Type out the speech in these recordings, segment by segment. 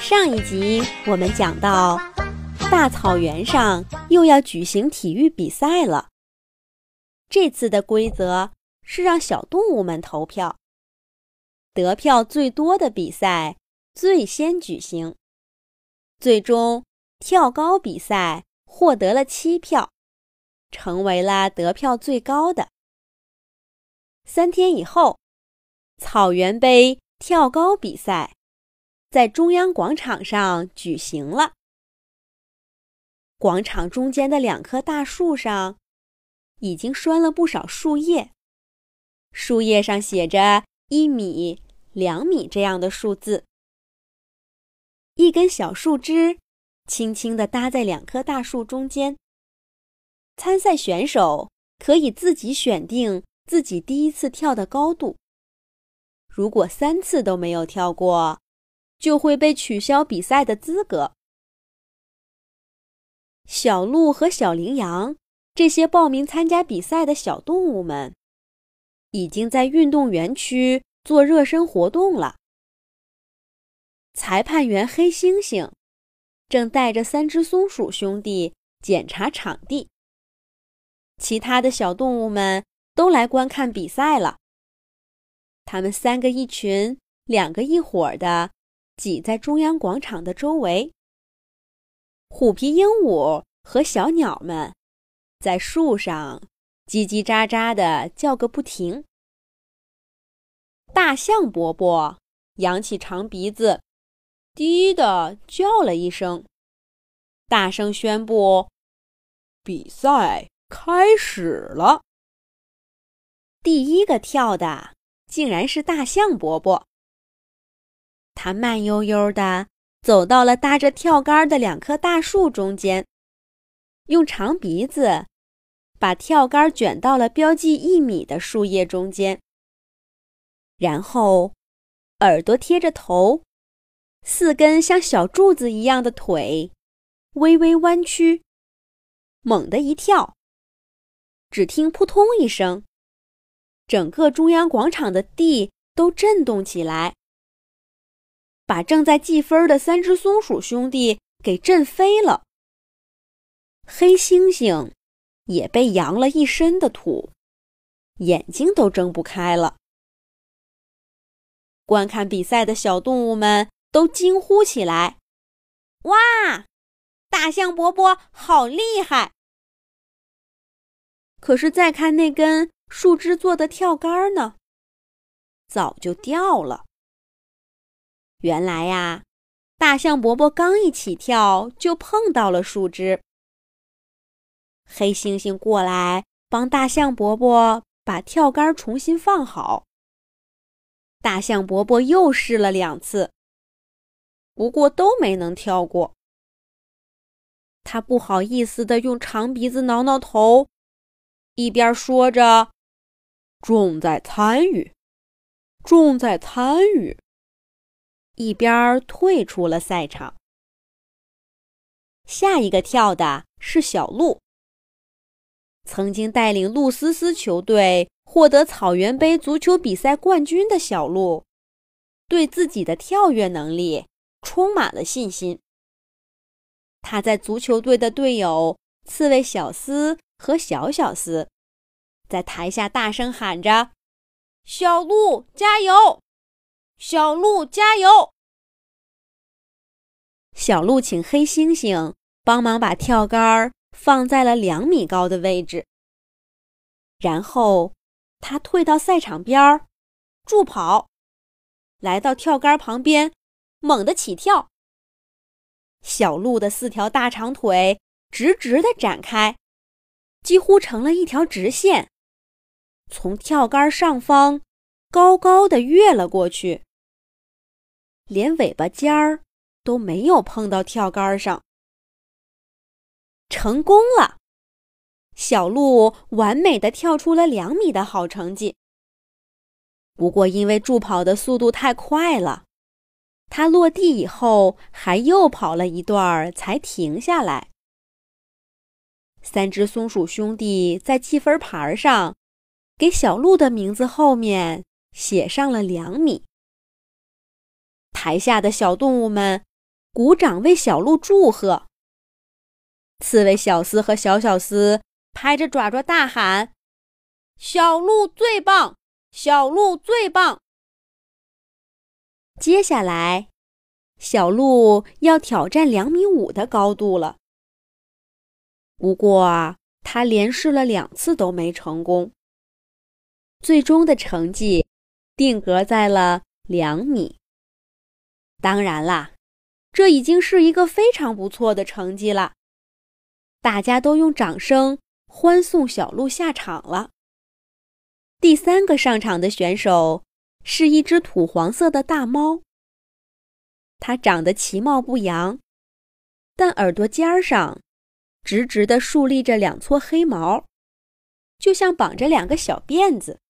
上一集我们讲到，大草原上又要举行体育比赛了。这次的规则是让小动物们投票，得票最多的比赛最先举行。最终，跳高比赛获得了七票，成为了得票最高的。三天以后，草原杯跳高比赛。在中央广场上举行了。广场中间的两棵大树上，已经拴了不少树叶，树叶上写着一米、两米这样的数字。一根小树枝轻轻地搭在两棵大树中间。参赛选手可以自己选定自己第一次跳的高度。如果三次都没有跳过，就会被取消比赛的资格。小鹿和小羚羊这些报名参加比赛的小动物们，已经在运动园区做热身活动了。裁判员黑猩猩正带着三只松鼠兄弟检查场地。其他的小动物们都来观看比赛了。他们三个一群，两个一伙的。挤在中央广场的周围，虎皮鹦鹉和小鸟们在树上叽叽喳喳的叫个不停。大象伯伯扬起长鼻子，低的叫了一声，大声宣布：“比赛开始了！”第一个跳的竟然是大象伯伯。他慢悠悠地走到了搭着跳杆的两棵大树中间，用长鼻子把跳杆卷到了标记一米的树叶中间，然后耳朵贴着头，四根像小柱子一样的腿微微弯曲，猛地一跳，只听“扑通”一声，整个中央广场的地都震动起来。把正在计分的三只松鼠兄弟给震飞了。黑猩猩也被扬了一身的土，眼睛都睁不开了。观看比赛的小动物们都惊呼起来：“哇，大象伯伯好厉害！”可是再看那根树枝做的跳杆呢，早就掉了。原来呀，大象伯伯刚一起跳就碰到了树枝。黑猩猩过来帮大象伯伯把跳杆重新放好。大象伯伯又试了两次，不过都没能跳过。他不好意思的用长鼻子挠挠头，一边说着：“重在参与，重在参与。”一边退出了赛场。下一个跳的是小鹿。曾经带领鹿思思球队获得草原杯足球比赛冠军的小鹿，对自己的跳跃能力充满了信心。他在足球队的队友刺猬小斯和小小斯，在台下大声喊着：“小鹿加油！”小鹿加油！小鹿请黑猩猩帮忙把跳杆放在了两米高的位置，然后他退到赛场边儿，助跑，来到跳杆旁边，猛地起跳。小鹿的四条大长腿直直的展开，几乎成了一条直线，从跳杆上方高高的跃了过去。连尾巴尖儿都没有碰到跳杆上，成功了！小鹿完美的跳出了两米的好成绩。不过，因为助跑的速度太快了，它落地以后还又跑了一段才停下来。三只松鼠兄弟在记分牌上给小鹿的名字后面写上了两米。台下的小动物们鼓掌为小鹿祝贺。刺猬小斯和小小斯拍着爪爪大喊：“小鹿最棒！小鹿最棒！”接下来，小鹿要挑战两米五的高度了。不过啊，他连试了两次都没成功。最终的成绩定格在了两米。当然啦，这已经是一个非常不错的成绩了。大家都用掌声欢送小鹿下场了。第三个上场的选手。是一只土黄色的大猫。它长得其貌不扬，但耳朵尖上直直地竖立着两撮黑毛，就像绑着两个小辫子，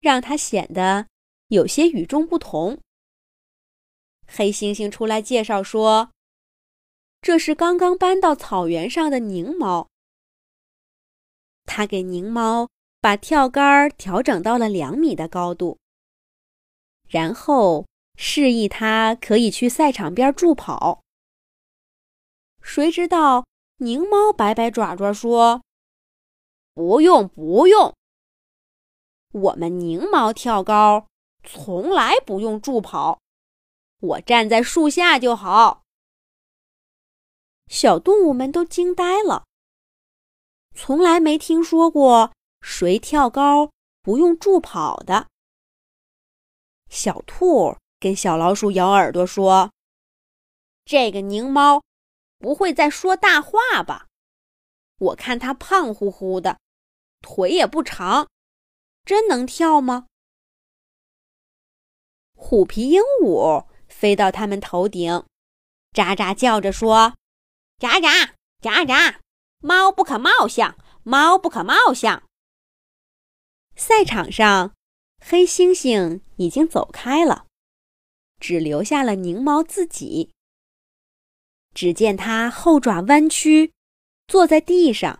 让它显得有些与众不同。黑猩猩出来介绍说：“这是刚刚搬到草原上的狞猫。”他给狞猫把跳杆调整到了两米的高度。然后示意他可以去赛场边助跑。谁知道狞猫摆摆爪爪说：“不用，不用，我们狞猫跳高从来不用助跑，我站在树下就好。”小动物们都惊呆了，从来没听说过谁跳高不用助跑的。小兔跟小老鼠咬耳朵说：“这个狞猫不会在说大话吧？我看它胖乎乎的，腿也不长，真能跳吗？”虎皮鹦鹉飞到他们头顶，喳喳叫着说：“喳喳喳喳，猫不可貌相，猫不可貌相。”赛场上。黑猩猩已经走开了，只留下了狞猫自己。只见它后爪弯曲，坐在地上，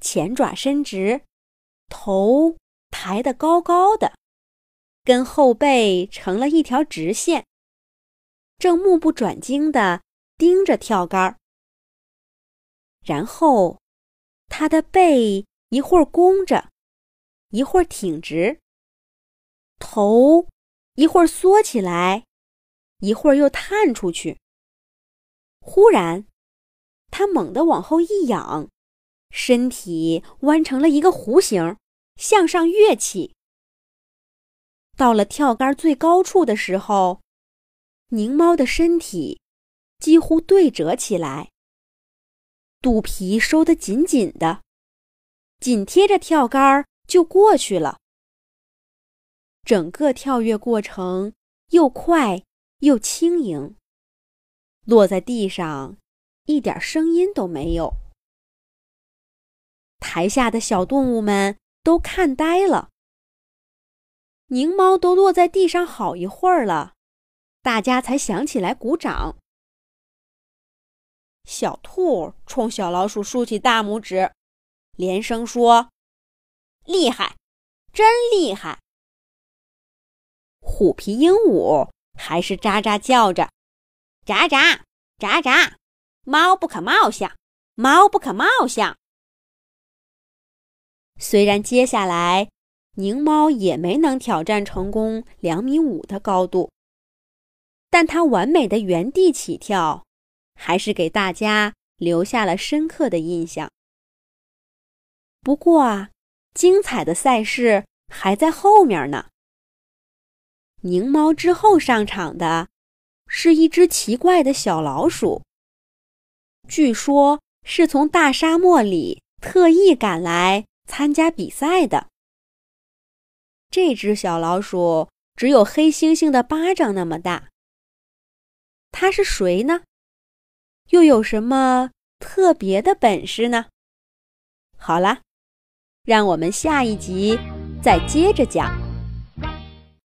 前爪伸直，头抬得高高的，跟后背成了一条直线，正目不转睛地盯着跳杆儿。然后，他的背一会儿弓着，一会儿挺直。头一会儿缩起来，一会儿又探出去。忽然，他猛地往后一仰，身体弯成了一个弧形，向上跃起。到了跳杆最高处的时候，狞猫的身体几乎对折起来，肚皮收得紧紧的，紧贴着跳杆就过去了。整个跳跃过程又快又轻盈，落在地上一点声音都没有。台下的小动物们都看呆了。狞猫都落在地上好一会儿了，大家才想起来鼓掌。小兔冲小老鼠竖起大拇指，连声说：“厉害，真厉害！”虎皮鹦鹉还是喳喳叫着，喳喳喳喳，猫不可貌相，猫不可貌相。虽然接下来狞猫也没能挑战成功两米五的高度，但它完美的原地起跳，还是给大家留下了深刻的印象。不过啊，精彩的赛事还在后面呢。狞猫之后上场的，是一只奇怪的小老鼠。据说是从大沙漠里特意赶来参加比赛的。这只小老鼠只有黑猩猩的巴掌那么大。他是谁呢？又有什么特别的本事呢？好了，让我们下一集再接着讲。